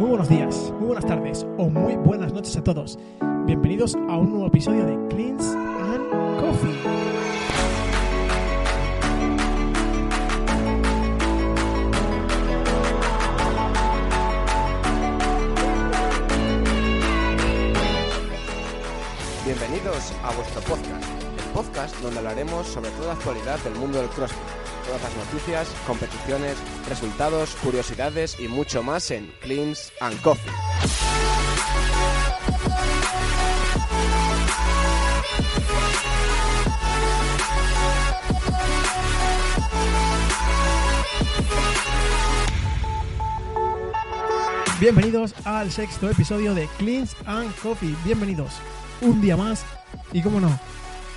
muy buenos días, muy buenas tardes o muy buenas noches a todos. Bienvenidos a un nuevo episodio de Cleans and Coffee. Bienvenidos a vuestro podcast, el podcast donde hablaremos sobre toda la actualidad del mundo del CrossFit, todas las noticias, competiciones, resultados, curiosidades y mucho más en Cleans and Coffee. Bienvenidos al sexto episodio de Cleans and Coffee. Bienvenidos un día más y, como no,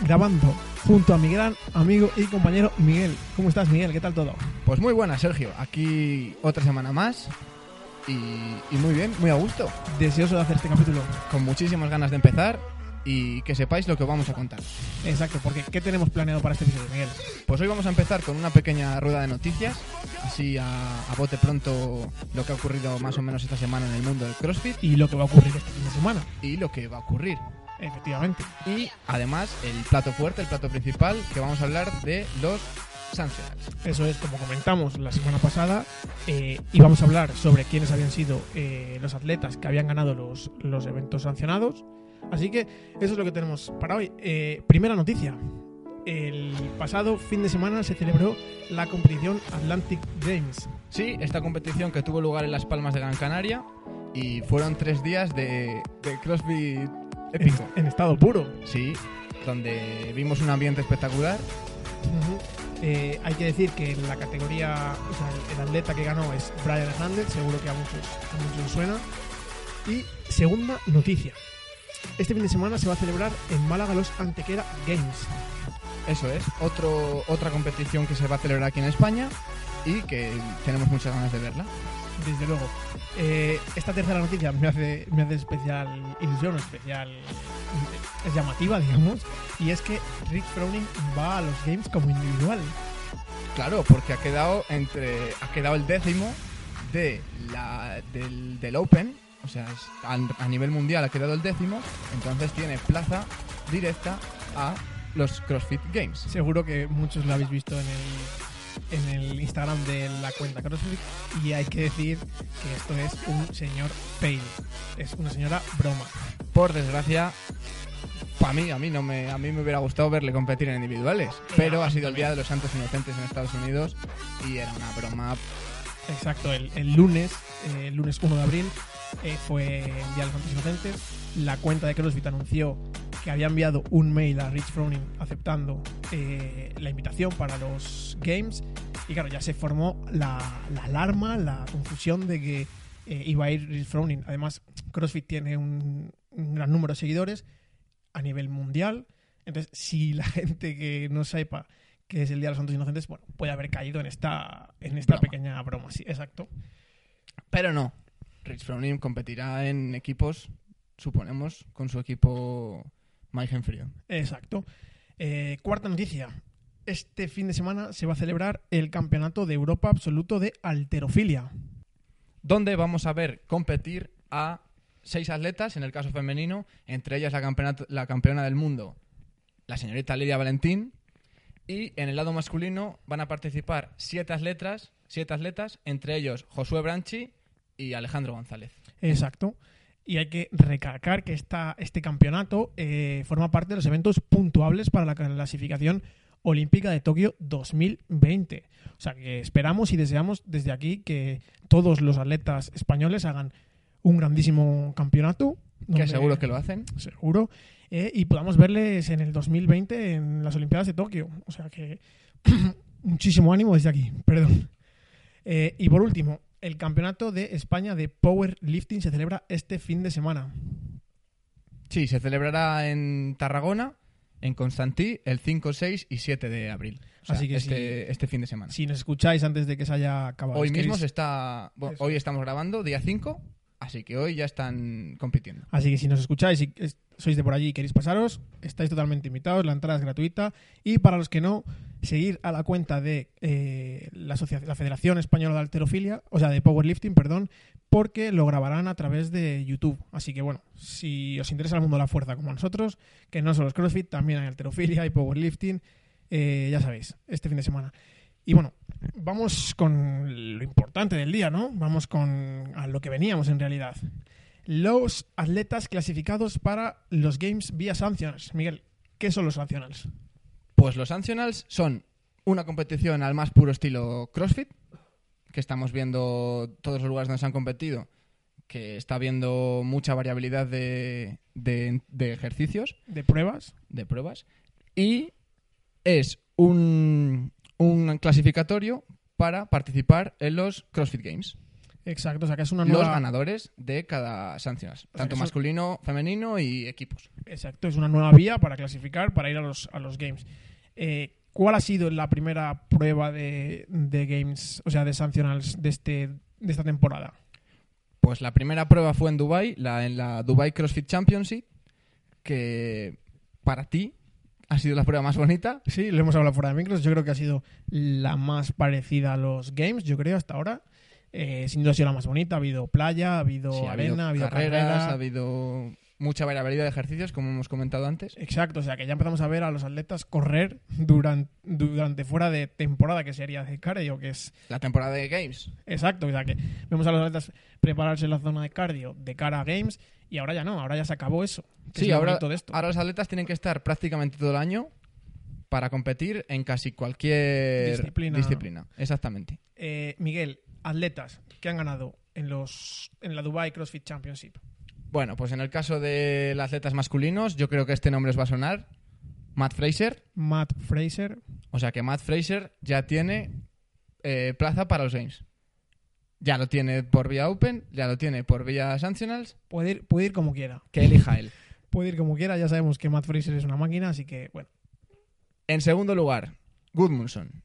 grabando junto a mi gran amigo y compañero Miguel. ¿Cómo estás, Miguel? ¿Qué tal todo? Pues muy buena, Sergio. Aquí otra semana más y, y muy bien, muy a gusto. Deseoso de hacer este capítulo. Con muchísimas ganas de empezar y que sepáis lo que os vamos a contar. Exacto, porque ¿qué tenemos planeado para este episodio, Miguel? Pues hoy vamos a empezar con una pequeña rueda de noticias, así a, a bote pronto lo que ha ocurrido más o menos esta semana en el mundo del CrossFit Y lo que va a ocurrir este fin de semana. y lo que va a ocurrir. Efectivamente. Y además el plato fuerte, el plato principal, que vamos a hablar de los sancionales. Eso es, como comentamos la semana pasada, eh, íbamos a hablar sobre quiénes habían sido eh, los atletas que habían ganado los, los eventos sancionados. Así que eso es lo que tenemos para hoy. Eh, primera noticia. El pasado fin de semana se celebró la competición Atlantic Games. Sí, esta competición que tuvo lugar en Las Palmas de Gran Canaria y fueron tres días de, de CrossFit épico. en estado puro. Sí, donde vimos un ambiente espectacular. Ujú. Eh, hay que decir que en la categoría, o sea, el, el atleta que ganó es Brian Hernández, seguro que a muchos, a muchos suena. Y segunda noticia. Este fin de semana se va a celebrar en Málaga los Antequera Games. Eso es, otro, otra competición que se va a celebrar aquí en España y que tenemos muchas ganas de verla. Desde luego. Eh, esta tercera noticia me hace, me hace especial ilusión, especial. es llamativa, digamos. Y es que Rick Froning va a los Games como individual. Claro, porque ha quedado entre ha quedado el décimo de la, del, del Open, o sea, es- a, a nivel mundial ha quedado el décimo, entonces tiene plaza directa a los CrossFit Games. Seguro que muchos lo habéis visto en el, en el Instagram de la cuenta CrossFit. Y hay que decir que esto es un señor fail. Es una señora broma. Por desgracia, para mí, a mí no me, a mí me hubiera gustado verle competir en individuales, pero ha sido el día de los Santos Inocentes en Estados Unidos y era una broma. Exacto, el, el lunes, eh, el lunes 1 de abril, eh, fue el Día de los Santos Inocentes. La cuenta de CrossFit anunció que había enviado un mail a Rich Froning aceptando eh, la invitación para los Games. Y claro, ya se formó la, la alarma, la confusión de que eh, iba a ir Rich Froning. Además, CrossFit tiene un, un gran número de seguidores a nivel mundial. Entonces, si la gente que no sepa que es el Día de los Santos Inocentes, bueno, puede haber caído en esta, en esta Broma. pequeña broma. Sí, exacto. Pero no, Rich Froning competirá en equipos, suponemos, con su equipo Maigen Frío. Exacto. Eh, cuarta noticia. Este fin de semana se va a celebrar el Campeonato de Europa Absoluto de Alterofilia. donde vamos a ver competir a seis atletas, en el caso femenino, entre ellas la, la campeona del mundo, la señorita Lidia Valentín, y en el lado masculino van a participar siete atletas, siete atletas, entre ellos Josué Branchi y Alejandro González. Exacto. Y hay que recalcar que esta, este campeonato eh, forma parte de los eventos puntuables para la clasificación olímpica de Tokio 2020. O sea que esperamos y deseamos desde aquí que todos los atletas españoles hagan un grandísimo campeonato. Que seguro que lo hacen. seguro, eh, y podamos verles en el 2020 en las Olimpiadas de Tokio. O sea que muchísimo ánimo desde aquí, perdón. Eh, y por último, el Campeonato de España de Powerlifting se celebra este fin de semana. Sí, se celebrará en Tarragona, en Constantí, el 5, 6 y 7 de abril. O sea, Así que este, este fin de semana. Si nos escucháis antes de que se haya acabado, Hoy mismo se está. bueno, hoy es. estamos grabando, día 5, así que hoy ya están compitiendo. Así que si nos escucháis y sois de por allí y queréis pasaros, estáis totalmente invitados, la entrada es gratuita. Y para los que no, seguir a la cuenta de eh, la, Federación Española de Alterofilia, o sea, de Powerlifting, perdón, porque lo grabarán a través de YouTube. Así que bueno, si os interesa el mundo de la fuerza como nosotros, que no solo es CrossFit, también hay alterofilia y powerlifting, eh, ya sabéis, este fin de semana. Y bueno, vamos con lo importante del día, ¿no? Vamos con a lo que veníamos en realidad. Los atletas clasificados para los Games vía Sanctionals. Miguel, ¿qué son los Sanctionals? Pues los Sanctionals son una competición al más puro estilo CrossFit, que estamos viendo todos los lugares donde se han competido, que está habiendo mucha variabilidad de, de- de ejercicios, ¿De pruebas? de pruebas, y es un, un clasificatorio para participar en los CrossFit Games. Exacto, o sea que es una Los nueva... ganadores de cada Sanctionals, sea, tanto masculino, femenino y equipos. Exacto, es una nueva vía para clasificar, para ir a los, a los Games. Eh, ¿Cuál ha sido la primera prueba de, de Games, o sea, de Sanctionals de, este, de esta temporada? Pues la primera prueba fue en Dubai, la, en la Dubai CrossFit Championship, que para ti ha sido la prueba más bonita. Sí, lo hemos hablado fuera de micros. Yo creo que ha sido la más parecida a los Games, yo creo, hasta ahora. Eh, sin duda ha sido la más bonita. Ha habido playa, ha habido Sí, arena, ha habido carreras, carrera. ha habido mucha variabilidad de ejercicios, como hemos comentado antes. Exacto, o sea que ya empezamos a ver a los atletas correr durante, durante fuera de temporada, que sería de cardio, que es La temporada de Games. exacto, o sea que vemos a los atletas prepararse en la zona de cardio de cara a Games y ahora ya no, ahora ya se acabó eso. Sí, ahora, de esto. ahora los atletas tienen que estar prácticamente todo el año para competir en casi cualquier Disciplina. disciplina. Exactamente. Eh, Miguel, atletas que han ganado en los en la Dubai CrossFit Championship. Bueno, pues en el caso de los atletas masculinos, yo creo que este nombre os va a sonar. Matt Fraser. Matt Fraser, O sea que Matt Fraser ya tiene eh, plaza para los Games. Ya lo tiene por vía Open, ya lo tiene por vía Sanctionals. puede ir, puede ir como quiera. Que elija él. Puede ir como quiera, ya sabemos que Matt Fraser es una máquina, así que bueno. En segundo lugar, Goodmunson.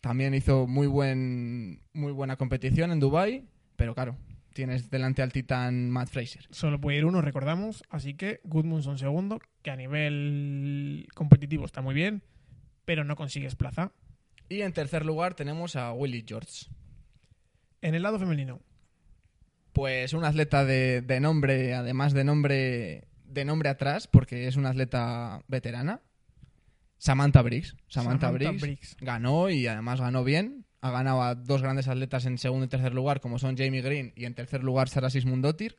También hizo muy, buen, muy buena competición en Dubai, pero claro, tienes delante al titán Matt Fraser. Solo puede ir uno, recordamos. Así que Goodmunson segundo, que a nivel competitivo está muy bien, pero no consigues plaza. Y en tercer lugar tenemos a Willie George. En el lado femenino, Pues un atleta de, de nombre, además de nombre, de nombre atrás, porque es una atleta veterana. Samantha Briggs. Samantha, Samantha Briggs, Briggs. ganó y además ganó bien. Ha ganado a dos grandes atletas en segundo y tercer lugar, como son Jamie Green y en tercer lugar Sara Sismundotir.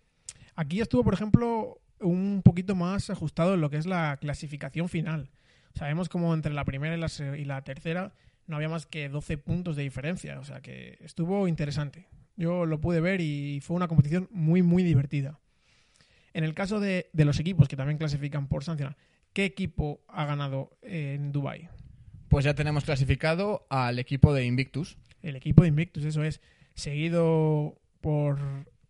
aquí estuvo, por ejemplo, un poquito más ajustado en lo que es la clasificación final. Sabemos como entre la primera y la, tercera no había más que 12 puntos de diferencia, o sea que estuvo interesante. Yo lo pude ver y fue una competición muy, muy divertida. En el caso de, de los equipos que también clasifican por sancionar, ¿qué equipo ha ganado en Dubai? Pues ya tenemos clasificado al equipo de Invictus. El equipo de Invictus, eso es, seguido por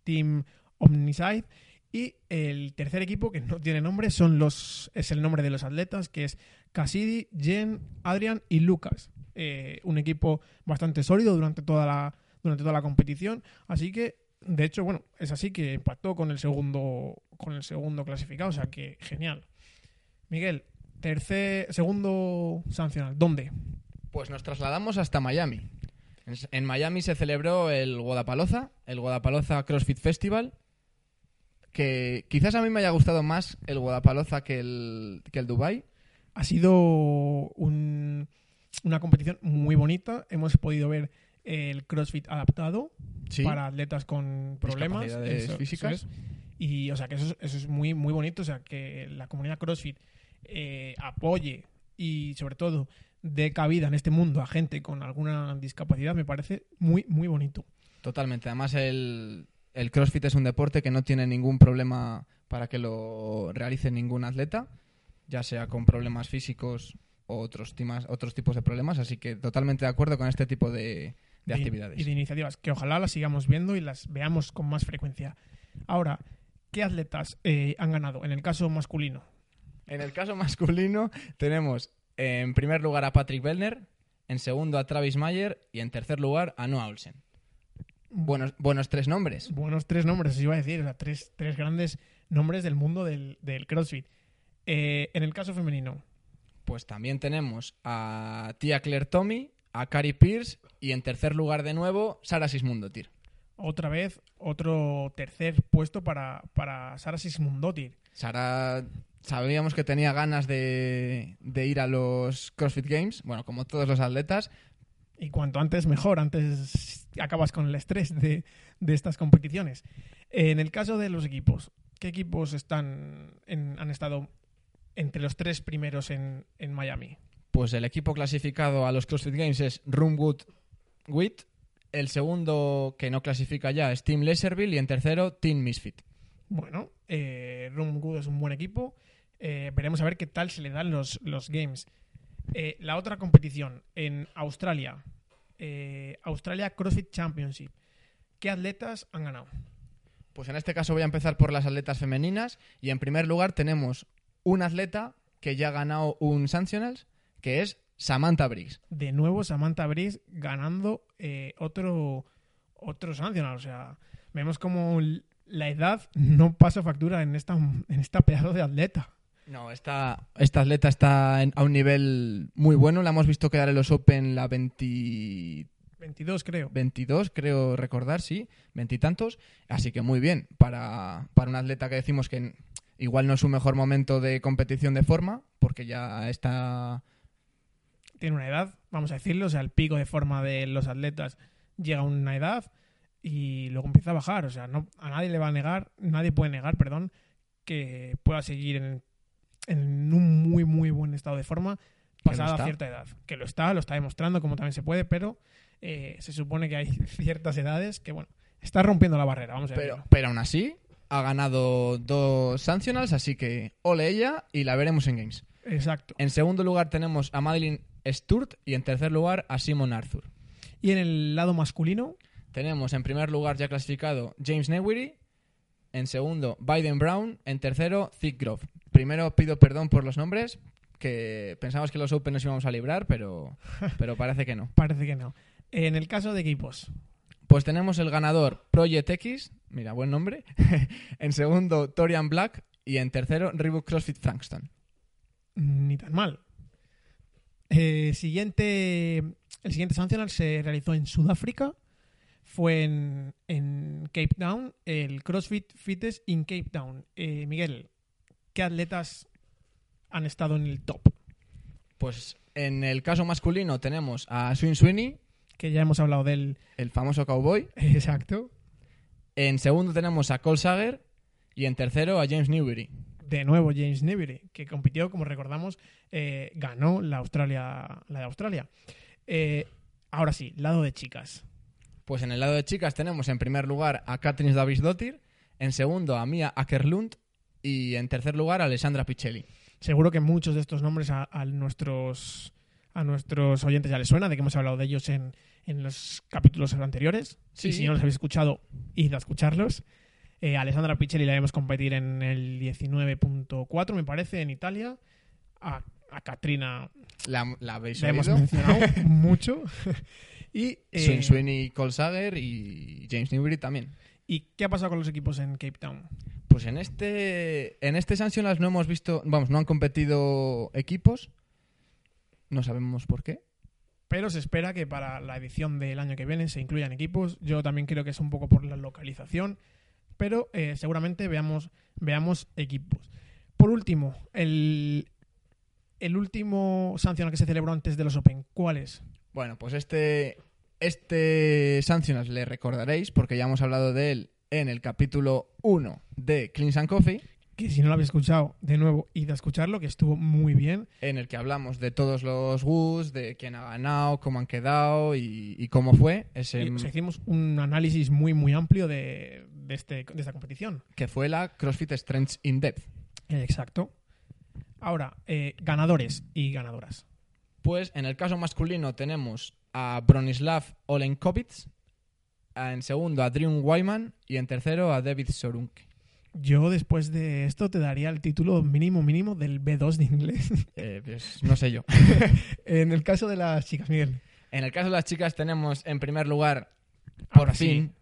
Team Omniside. Y el tercer equipo, que no tiene nombre, son los, es el nombre de los atletas, que es Cassidy, Jen, Adrian y Lucas. Eh, un equipo bastante sólido durante toda la, durante toda la competición. Así que, de hecho, bueno, es así que empató con el segundo, con el segundo clasificado. O sea que genial. Miguel, tercer, segundo sancional. ¿Dónde? Pues nos trasladamos hasta Miami. En, Miami se celebró el Guadapaloza, el Guadapaloza CrossFit Festival, que quizás a mí me haya gustado más el Guadapaloza que el, que el Dubai. Ha sido un- una competición muy bonita. Hemos podido ver el CrossFit adaptado Sí. para atletas con problemas eso- eso físicas. es. Y o sea que eso, es- eso es muy, muy bonito. O sea que la comunidad CrossFit eh, apoye y sobre todo dé cabida en este mundo a gente con alguna discapacidad me parece muy, muy bonito. Totalmente. Además, el, el CrossFit es un deporte que no tiene ningún problema para que lo realice ningún atleta, ya sea con problemas físicos o otros, timas- otros tipos de problemas. Así que totalmente de acuerdo con este tipo de, de actividades. Y de iniciativas que ojalá las sigamos viendo y las veamos con más frecuencia. Ahora, ¿qué atletas eh, han ganado? En el caso masculino, En el caso masculino tenemos en primer lugar a Patrick Bellner, en segundo a Travis Mayer y en tercer lugar a Noah Olsen. Buenos, buenos tres nombres. buenos tres nombres, os iba a decir, o sea, tres, tres grandes nombres del mundo del, del CrossFit. Eh, en el caso femenino, Pues también tenemos a Tia Claire Tommy, a Cari Pierce y en tercer lugar de nuevo Sara Sismundotir. otra vez otro tercer puesto para, para Sara Sismundotir. Sara sabíamos que tenía ganas de, de ir a los CrossFit Games, bueno, como todos los atletas. Y cuanto antes mejor, antes acabas con el estrés de, de estas competiciones. En el caso de los equipos, ¿qué equipos están en- han estado entre los tres primeros en, en Miami? Pues el equipo clasificado a los CrossFit Games es Roomwood Wit. El segundo que no clasifica ya es Team Leserville y en tercero Team Misfit. Bueno, eh, Room Good es un buen equipo. Eh, veremos a ver qué tal se le dan los, los games. Eh, la otra competición en Australia. eh, Australia CrossFit Championship. ¿Qué atletas han ganado? Pues en este caso voy a empezar por las atletas femeninas y en primer lugar tenemos un atleta que ya ha ganado un Sanctionals, que es Samantha Briggs. De nuevo, Samantha Brice ganando otro, otro sancional. O sea, vemos como la edad no pasa factura en esta, en esta pedazo de atleta. No, esta, esta atleta está en- a un nivel muy bueno. La hemos visto quedar en los Open la 20 22, creo. 22, creo recordar, sí, veintitantos. Así que muy bien para, para un atleta que decimos que igual no es su mejor momento de competición de forma, porque ya está. tiene una edad, vamos a decirlo, o sea, el pico de forma de los atletas llega a una edad y luego empieza a bajar, o sea, no, a nadie le va a negar, nadie puede negar, perdón, que pueda seguir en, en un muy, muy buen estado de forma pasada está. cierta edad. Que lo está, lo está demostrando como también se puede, pero eh, se supone que hay ciertas edades que, bueno, está rompiendo la barrera, vamos a Pero, decirlo. pero aún así, ha ganado dos Sanctionals, así que ole ella y la veremos en Games. Exacto. En segundo lugar tenemos a Madeline Sturt y en tercer lugar a Simon Arthur. Y en el lado masculino, Tenemos en primer lugar ya clasificado James Newry, en segundo Biden Brown, en tercero Thick Grove. Primero pido perdón por los nombres, que pensamos que los Open nos íbamos a librar, pero, pero parece que no. parece que no. En el caso de equipos, Pues tenemos el ganador Project X, mira, buen nombre, en segundo Torian Black y en tercero Reebok CrossFit Frankston. ni tan mal. Eh, siguiente, el siguiente Sancional se realizó en Sudáfrica. Fue en, en Cape Town, el CrossFit Fitness in Cape Town. Eh, Miguel, ¿qué atletas han estado en el top? Pues en el caso masculino tenemos a Swin Sweeney, Que ya hemos hablado del el famoso cowboy. exacto. En segundo tenemos a Cole Sager y en tercero a James Newbery. De nuevo James Newbery, que compitió, como recordamos, eh, ganó la Australia, la de Australia. Eh, ahora sí, lado de chicas. Pues en el lado de chicas tenemos en primer lugar a Katrin Davis-Dottir, en segundo a Mia Ackerlund y en tercer lugar a Alessandra Pichelli. Seguro que muchos de estos nombres a, a nuestros a nuestros oyentes ya les suena, de que hemos hablado de ellos en, en los capítulos anteriores. Sí. Y si no los habéis escuchado, id a escucharlos. Eh, Alessandra Pichelli la vemos competir en el 19.4, me parece, en Italia. A, a Katrina La, la habéis la hemos mencionado mucho. Y, eh, Swin Sweeney, Cole Sager y James Newbery también. ¿Y qué ha pasado con los equipos en Cape Town? Pues en este en este Sancionals no hemos visto, vamos, no han competido equipos. No sabemos por qué. Pero se espera que para la edición del año que viene se incluyan equipos. Yo también creo que es un poco por la localización, pero eh, seguramente veamos, veamos equipos. Por último, el, el último sancional que se celebró antes de los Open, ¿cuál es? Bueno, pues este este le recordaréis porque ya hemos hablado de él en el capítulo 1 de Cleans and Coffee. Que si no lo habéis escuchado, de nuevo, id a escucharlo, que estuvo muy bien. en el que hablamos de todos los WUS, de quién ha ganado, cómo han quedado y, y cómo fue ese Y, o sea, hicimos un análisis muy, muy amplio de, de, este, de esta competición. que fue la CrossFit Strengths in Depth. Exacto. Ahora, eh, ganadores y ganadoras. Pues en el caso masculino tenemos a Bronislav Olenkowicz, a- en segundo a Drew Wyman y en tercero a David Sorunke. Yo después de esto te daría el título mínimo mínimo del B2 de inglés. Eh, pues no sé yo. en el caso de las chicas, Miguel. En el caso de las chicas tenemos en primer lugar, Ahora por sí. fin,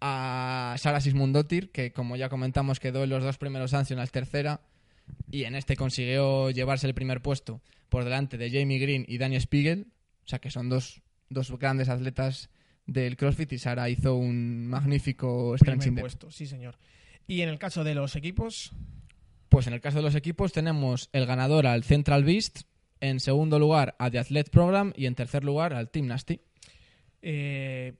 a Sara Sismundotir, que como ya comentamos quedó en los dos primeros Sancionals tercera y en este consiguió llevarse el primer puesto por delante de Jamie Green y Dani Spiegel, o sea que son dos, dos grandes atletas del CrossFit y Sara hizo un magnífico Primer stretching. puesto, sí, señor. Y en el caso de los equipos, Pues en el caso de los equipos tenemos el ganador al Central Beast, en segundo lugar a The Athlete Program y en tercer lugar al Team Nasty. eh,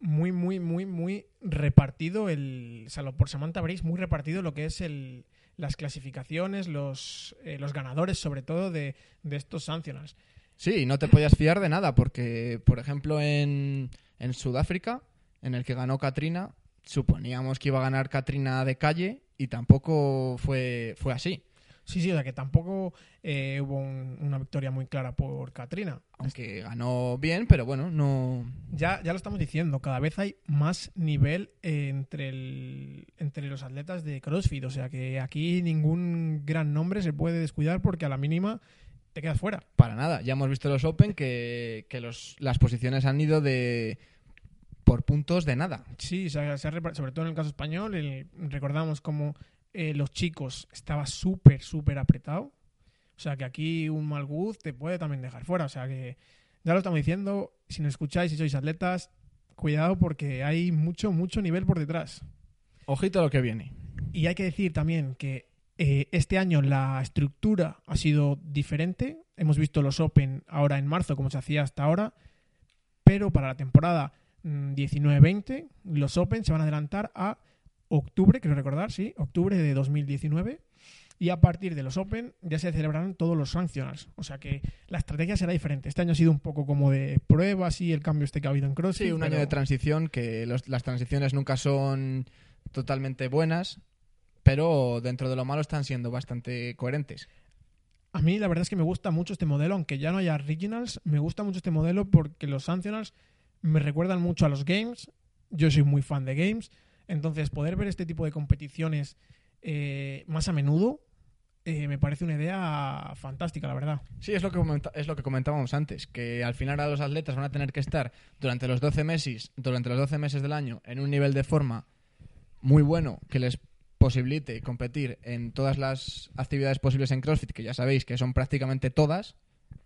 muy, muy, muy, muy repartido el. O sea, por Samantha Brace, muy repartido lo que es el, las clasificaciones, los, eh, los ganadores, sobre todo, de, de estos sancionals. Sí, no te podías fiar de nada porque, por ejemplo, en, en Sudáfrica, en el que ganó Katrina, suponíamos que iba a ganar Katrina de calle y tampoco fue, fue así. Sí, sí, o sea que tampoco eh, hubo un- una victoria muy clara por Katrina. Aunque ganó bien, pero bueno, no... Ya, ya lo estamos diciendo, cada vez hay más nivel eh, entre, el, entre los atletas de CrossFit. O sea que aquí ningún gran nombre se puede descuidar porque a la mínima te quedas fuera. Para nada. Ya hemos visto los Open que, que los, las posiciones han ido de por puntos de nada. Sí, se ha- se ha sobre todo en el caso español, el- recordamos como eh, los chicos estaba súper, súper apretado. O sea que aquí un mal guz te puede también dejar fuera. O sea que ya lo estamos diciendo, si nos escucháis y sois atletas, cuidado porque hay mucho, mucho nivel por detrás. Ojito a lo que viene. Y hay que decir también que eh, este año la estructura ha sido diferente. Hemos visto los Open ahora en marzo, como se hacía hasta ahora. Pero para la temporada mm, 19-20, los Open se van a adelantar a octubre, quiero recordar, sí, octubre de 2019. Y a partir de los Open ya se celebrarán todos los Sanctionals. O sea que la estrategia será diferente. Este año ha sido un poco como de pruebas y el cambio este que ha habido en CrossFit. Sí, un año de transición, que los- las transiciones nunca son totalmente buenas, pero dentro de lo malo están siendo bastante coherentes. A mí la verdad es que me gusta mucho este modelo, aunque ya no haya regionals, me gusta mucho este modelo porque los Sanctionals me recuerdan mucho a los games. Yo soy muy fan de games, entonces poder ver este tipo de competiciones eh, más a menudo eh, me parece una idea fantástica, la verdad. Sí, es lo, que es lo que comentábamos antes, que al final a los atletas van a tener que estar durante los 12 meses, durante los 12 meses del año en un nivel de forma muy bueno que les posibilite competir en todas las actividades posibles en CrossFit, que ya sabéis que son prácticamente todas,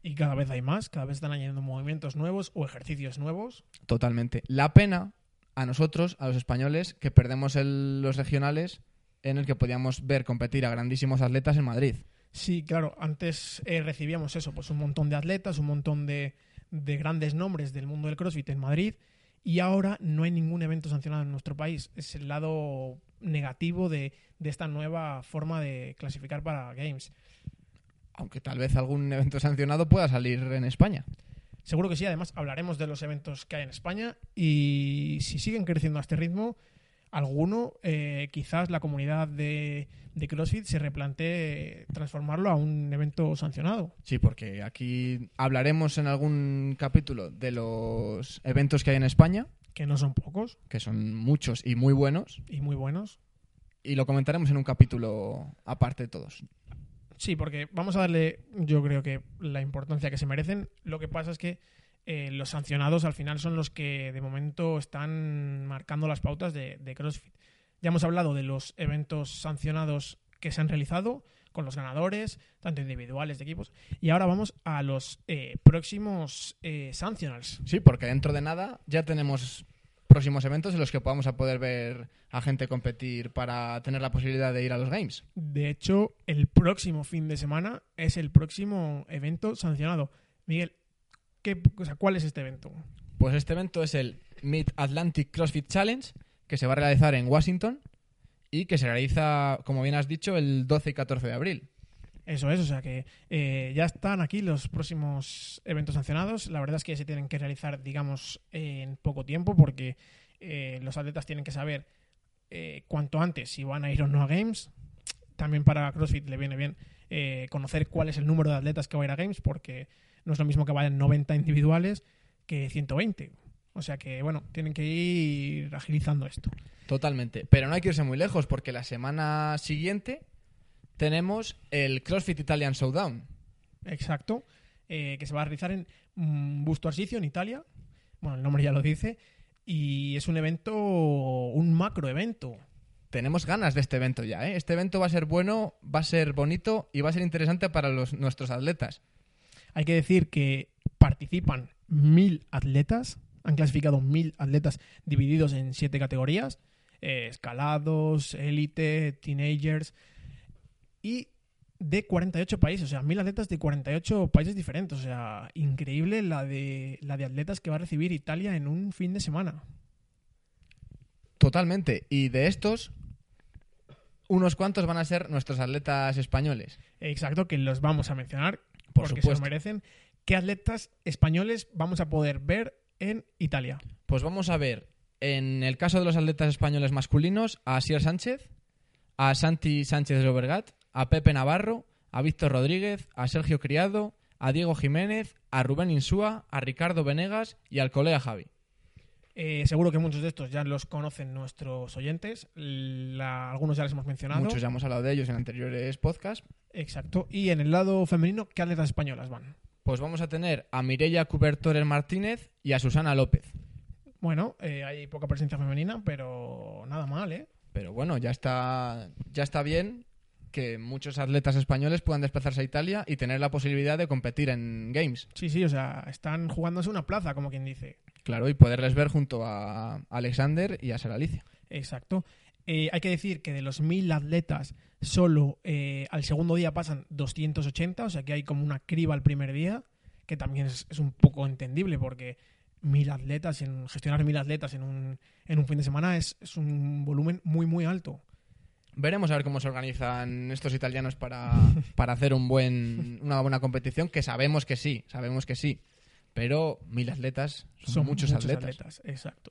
Y cada vez hay más, cada vez están añadiendo movimientos nuevos o ejercicios nuevos. totalmente. La pena a nosotros, a los españoles, que perdemos el- los regionales en el que podíamos ver competir a grandísimos atletas en Madrid. Sí, claro, antes eh, recibíamos eso, pues un montón de atletas, un montón de, de grandes nombres del mundo del CrossFit en Madrid y ahora no hay ningún evento sancionado en nuestro país. Es el lado negativo de, de esta nueva forma de clasificar para Games. Aunque tal vez algún evento sancionado pueda salir en España. Seguro que sí, además hablaremos de los eventos que hay en España y si siguen creciendo a este ritmo, alguno, eh, quizás la comunidad de, de CrossFit se replantee transformarlo a un evento sancionado. Sí, porque aquí hablaremos en algún capítulo de los eventos que hay en España, que no son pocos que son muchos y muy buenos, y muy buenos. y lo comentaremos en un capítulo aparte de todos. Sí, porque vamos a darle, yo creo que la importancia que se merecen. Lo que pasa es que eh, los sancionados al final son los que de momento están marcando las pautas de, CrossFit. Ya hemos hablado de los eventos sancionados que se han realizado con los ganadores, tanto individuales de equipos. Y ahora vamos a los eh, próximos eh, sancionals. Sí, porque dentro de nada ya tenemos próximos eventos en los que vamos a poder ver a gente competir para tener la posibilidad de ir a los Games. De hecho, el próximo fin de semana es el próximo evento sancionado. Miguel, ¿qué, o sea, ¿cuál es este evento? Pues este evento es el Mid Atlantic CrossFit Challenge, que se va a realizar en Washington y que se realiza, como bien has dicho, el 12 y 14 de abril. Eso es, o sea que eh, ya están aquí los próximos eventos sancionados. La verdad es que se tienen que realizar, digamos, en poco tiempo porque eh, los atletas tienen que saber eh, cuanto antes si van a ir o no a Games. También para CrossFit le viene bien conocer cuál es el número de atletas que va a ir a Games porque no es lo mismo que vayan 90 individuales que 120. O sea que, bueno, tienen que ir agilizando esto. Totalmente. Pero no hay que irse muy lejos porque la semana siguiente tenemos el CrossFit Italian Showdown. Exacto. eh, que se va a realizar en mm, Busto Arsizio, en Italia. Bueno, el nombre ya lo dice. Y es un evento, un macro evento. Tenemos ganas de este evento ya, ¿eh? Este evento va a ser bueno, va a ser bonito y va a ser interesante para los, nuestros atletas. Hay que decir que participan mil atletas, Han clasificado 1.000 atletas divididos en siete categorías. eh, escalados, élite, teenagers. Y de 48 países, o sea, 1.000 atletas de 48 países diferentes. O sea, increíble la de, la de atletas que va a recibir Italia en un fin de semana. Totalmente. Y de estos, unos cuantos van a ser nuestros atletas españoles. Exacto, que los vamos a mencionar Por porque se lo merecen. ¿Qué atletas españoles vamos a poder ver en Italia? Pues vamos a ver, en el caso de los atletas españoles masculinos, a Asier Sánchez, a Santi Sánchez de Lobergat, a Pepe Navarro, a Víctor Rodríguez, a Sergio Criado, a Diego Jiménez, a Rubén Insúa, a Ricardo Venegas y al colega Javi. Eh, seguro que muchos de estos ya los conocen nuestros oyentes. La- algunos ya les hemos mencionado. Muchos ya hemos hablado de ellos en anteriores podcasts. Exacto. Y en el lado femenino, ¿qué atletas españolas van? Pues vamos a tener a Mireia Cubertores Martínez y a Susana López. Bueno, eh, hay poca presencia femenina, pero nada mal, ¿eh? Pero bueno, ya está, ya está bien que muchos atletas españoles puedan desplazarse a Italia y tener la posibilidad de competir en Games. Sí, sí, o sea, están jugándose una plaza, como quien dice. Claro, y poderles ver junto a Alexander y a Sara Alicia. Exacto. Eh, hay que decir que de los 1.000 atletas, solo eh, al segundo día pasan 280, o sea que hay como una criba al primer día, que también es, es un poco entendible porque 1.000 atletas, en, gestionar 1.000 atletas en un, en un fin de semana es, es un volumen muy, muy alto. Veremos a ver cómo se organizan estos italianos para, para hacer un buen, una buena competición, que sabemos que sí, sabemos que sí. Pero mil atletas son, muchos, atletas. Exacto.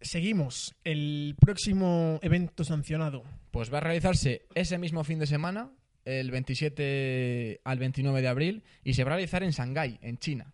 Seguimos. El próximo evento sancionado. Pues va a realizarse ese mismo fin de semana, el 27 al 29 de abril, y se va a realizar en Shanghái, en China.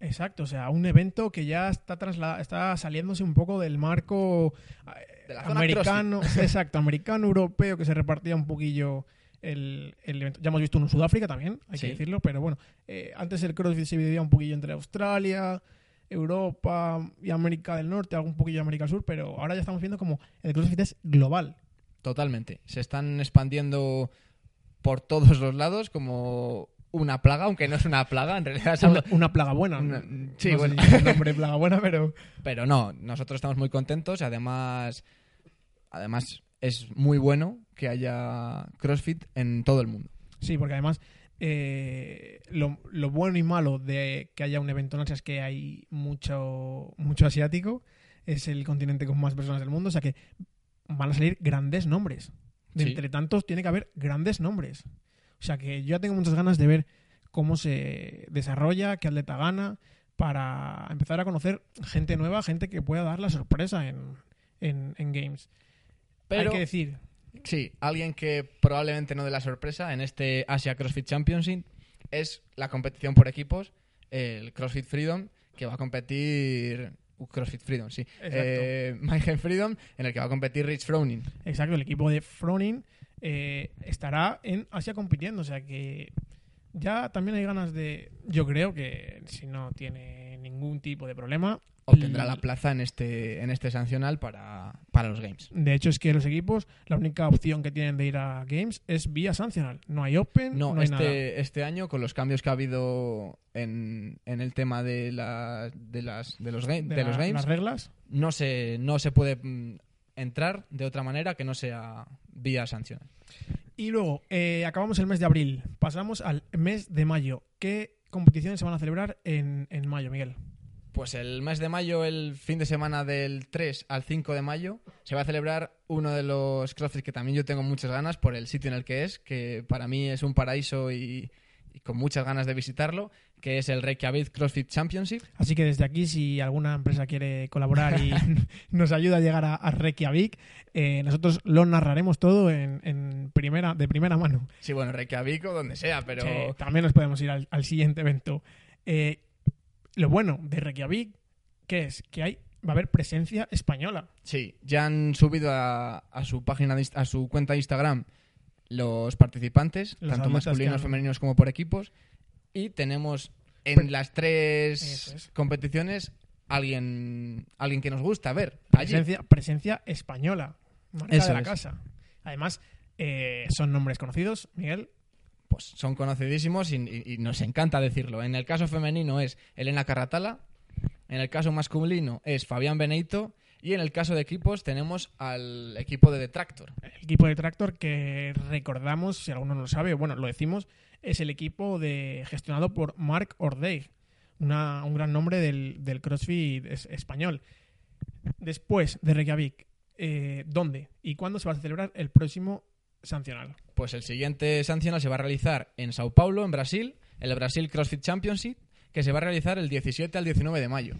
Exacto, o sea, un evento que ya está está saliéndose un poco del marco eh, De la zona americano, exacto, americano, europeo, que se repartía un poquillo el, el evento. Ya hemos visto uno en Sudáfrica también, hay Sí. que decirlo, pero bueno, eh, antes el CrossFit se dividía un poquillo entre Australia, Europa y América del Norte, algún poquillo de América del Sur, pero ahora ya estamos viendo como el CrossFit es global. Totalmente. Se están expandiendo por todos los lados como una plaga, aunque no es una plaga, en realidad es algo... Una, una plaga buena. Una- sí, No sé bueno. si es el nombre plaga buena, pero Pero no, nosotros estamos muy contentos. Además, además es muy bueno que haya CrossFit en todo el mundo. Sí, porque además eh, lo, lo bueno y malo de que haya un evento en Asia es que hay mucho, mucho asiático. Es el continente con más personas del mundo, o sea que van a salir grandes nombres. De Sí. entre tantos, tiene que haber grandes nombres. O sea que yo ya tengo muchas ganas de ver cómo se desarrolla, qué atleta gana, para empezar a conocer gente nueva, gente que pueda dar la sorpresa en, en, en Games. Pero Hay que decir, sí, alguien que probablemente no dé la sorpresa en este Asia CrossFit Championship es la competición por equipos, el CrossFit Freedom, que va a competir... uh, CrossFit Freedom, sí. Eh, Mayhem Freedom, en el que va a competir Rich Froning. Exacto, el equipo de Fronin eh, estará en Asia compitiendo, o sea que ya también hay ganas de. Yo creo que si no tiene ningún tipo de problema, Obtendrá la plaza en este, en este sancional para, para los Games. De hecho, es que los equipos, la única opción que tienen de ir a Games es vía Sancional. No hay Open, no, No, hay nada. este, este año, con los cambios que ha habido en, en el tema de, la- de, las, de, los, ga- de la- los Games, Las reglas. no se, no se puede mm, entrar de otra manera que no sea vía sanción. Y luego, eh, acabamos el mes de abril. Pasamos al mes de mayo. ¿Qué competiciones se van a celebrar en, en mayo, Miguel? Pues el mes de mayo, el fin de semana del 3 al 5 de mayo, se va a celebrar uno de los CrossFit que también yo tengo muchas ganas por el sitio en el que es, que para mí es un paraíso y, y con muchas ganas de visitarlo, que es el Reykjavik CrossFit Championship. Así que desde aquí, si alguna empresa quiere colaborar y nos ayuda a llegar a, a Reykjavik, eh, nosotros lo narraremos todo en, en primera, de primera mano. Sí, bueno, Reykjavik o donde sea, pero... Sí, también nos podemos ir al, al siguiente evento. Eh, lo bueno de Reykjavik, que es que hay, va a haber presencia española. Sí, ya han subido a, a su página, de a su cuenta de Instagram los participantes, Los tanto masculinos, han- femeninos como por equipos. Y tenemos en las tres es. competiciones alguien, alguien que nos gusta ver. allí. Presencia, presencia española. Marca Eso de la es. casa. Además, eh, son nombres conocidos, Miguel. Pues son conocidísimos y, nos encanta decirlo. En el caso femenino es Elena Carratala, En el caso masculino es Fabián Benito. Y en el caso de equipos tenemos al equipo de Detractor. El equipo de Tractor que recordamos, si alguno no lo sabe, bueno, lo decimos, es el equipo de, gestionado por Mark Ordeig, un gran nombre del, CrossFit es- español. Después de Reykjavik, eh, ¿dónde y cuándo se va a celebrar el próximo sancional? Pues el siguiente sancional se va a realizar en Sao Paulo, en Brasil, el Brasil CrossFit Championship, que se va a realizar el 17 al 19 de mayo.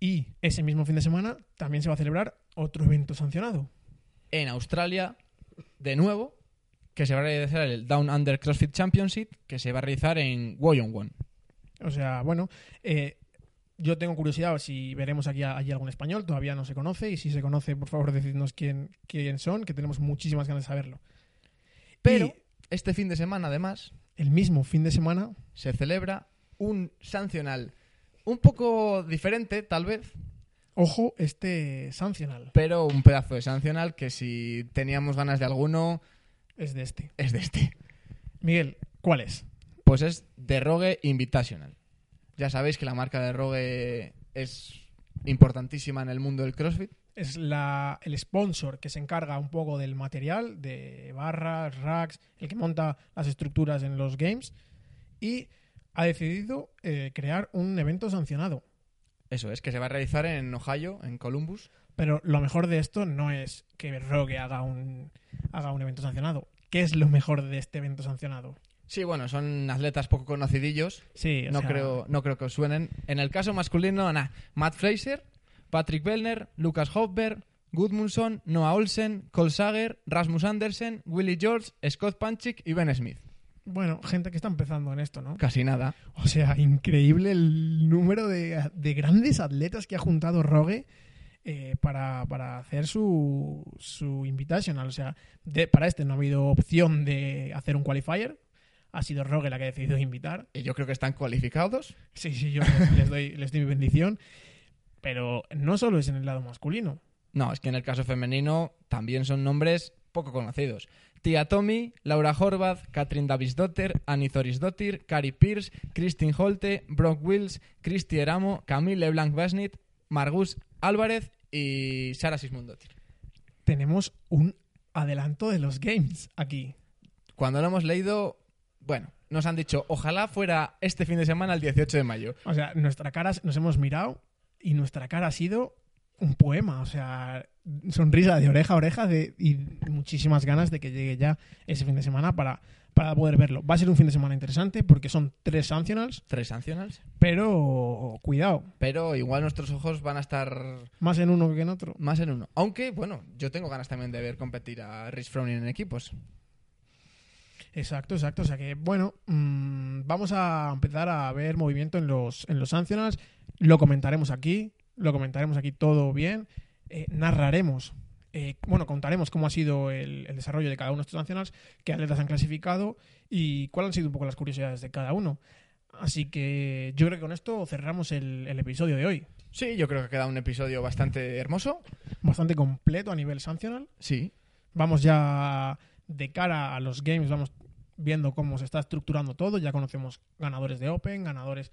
Y ese mismo fin de semana también se va a celebrar otro evento sancionado. En Australia, de nuevo, que se va a realizar el Down Under CrossFit Championship, que se va a realizar en Wollongong. O sea, bueno, eh, yo tengo curiosidad si veremos aquí allí algún español, todavía no se conoce, y si se conoce, por favor, decidnos quién, quién son, que tenemos muchísimas ganas de saberlo. Pero Y este fin de semana, además, el mismo fin de semana, se celebra un sancional un poco diferente, tal vez, ojo, este sancional pero un pedazo de sancional que si teníamos ganas de alguno, es de este. es de este. Miguel, ¿cuál es? Pues es The Rogue Invitational. Ya sabéis que la marca de Rogue es importantísima en el mundo del CrossFit. Es la, el sponsor que se encarga un poco del material, de barras, racks, el que monta las estructuras en los games, y ha decidido eh, crear un evento sancionado. Eso es, que se va a realizar en Ohio, en Columbus. Pero lo mejor de esto no es que Rogue haga un, haga un evento sancionado. ¿Qué es lo mejor de este evento sancionado? Sí, bueno, son atletas poco conocidillos. Sí, o No, sea, creo, no creo que os suenen. En el caso masculino, nada. Matt Fraser, Patrick Bellner, Lucas Hofberg, Gudmundsson, Noah Olsen, Cole Sager, Rasmus Andersen, Willie George, Scott Panchik y Ben Smith. Bueno, gente que está empezando en esto, ¿no? Casi nada. O sea, increíble el número de, de grandes atletas que ha juntado Rogue eh, para, para hacer su, su invitational. O sea, de- para este no ha habido opción de hacer un qualifier. Ha sido Rogue la que ha decidido invitar. Y yo creo que están cualificados. Sí, sí, yo les, les doy, les doy mi bendición. Pero no solo es en el lado masculino. No, es que en el caso femenino también son nombres poco conocidos. Tia Tommy, Laura Horvath, Katrin Davisdotter, Annie Thorisdottir, Cari Pierce, Christine Holte, Brock Wills, Christy Eramo, Camille LeBlanc Basnit, Margus Álvarez y Sara Sismundottir. Tenemos un adelanto de los games aquí. Cuando lo hemos leído, bueno, nos han dicho, ojalá fuera este fin de semana el 18 de mayo. O sea, nuestra cara, nos hemos mirado y nuestra cara ha sido un poema. O sea, sonrisa de oreja a oreja de, y muchísimas ganas de que llegue ya ese fin de semana para, para poder verlo. Va a ser un fin de semana interesante porque son tres sancionals, Tres sancionals. pero cuidado, Pero igual nuestros ojos van a estar más en uno que en otro. más en uno. Aunque, bueno, yo tengo ganas también de ver competir a Rich Froning en equipos. Exacto, exacto. O sea que, bueno, mm, vamos a empezar a ver movimiento en los, en los sancionals. Lo comentaremos aquí, lo comentaremos aquí todo bien. Eh, narraremos, eh, bueno, contaremos cómo ha sido el, el desarrollo de cada uno de estos sancionals, qué atletas han clasificado y cuáles han sido un poco las curiosidades de cada uno. Así que yo creo que con esto cerramos el, el episodio de hoy. Sí, yo creo que queda un episodio bastante hermoso. Bastante completo a nivel sancional. Sí. Vamos ya de cara a los games, vamos viendo cómo se está estructurando todo. Ya conocemos ganadores de Open, ganadores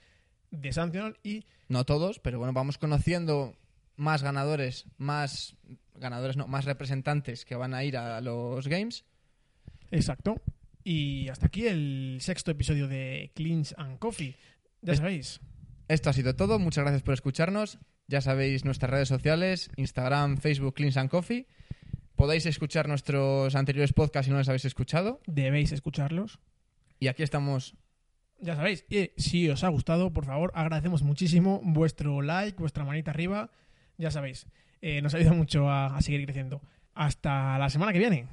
de Sancional y No todos, pero bueno, vamos conociendo más ganadores, más ganadores, no, más representantes que van a ir a los games. exacto. Y hasta aquí el sexto episodio de Cleans and Coffee. Ya Es- sabéis. Esto ha sido todo. Muchas gracias por escucharnos. Ya sabéis nuestras redes sociales, Instagram, Facebook, Cleans and Coffee. Podéis escuchar nuestros anteriores podcasts si no los habéis escuchado. Debéis escucharlos. Y aquí estamos. Ya sabéis. Y si os ha gustado, por favor, agradecemos muchísimo vuestro like, vuestra manita arriba. Ya sabéis. eh, nos ayuda mucho a- a seguir creciendo. Hasta la semana que viene.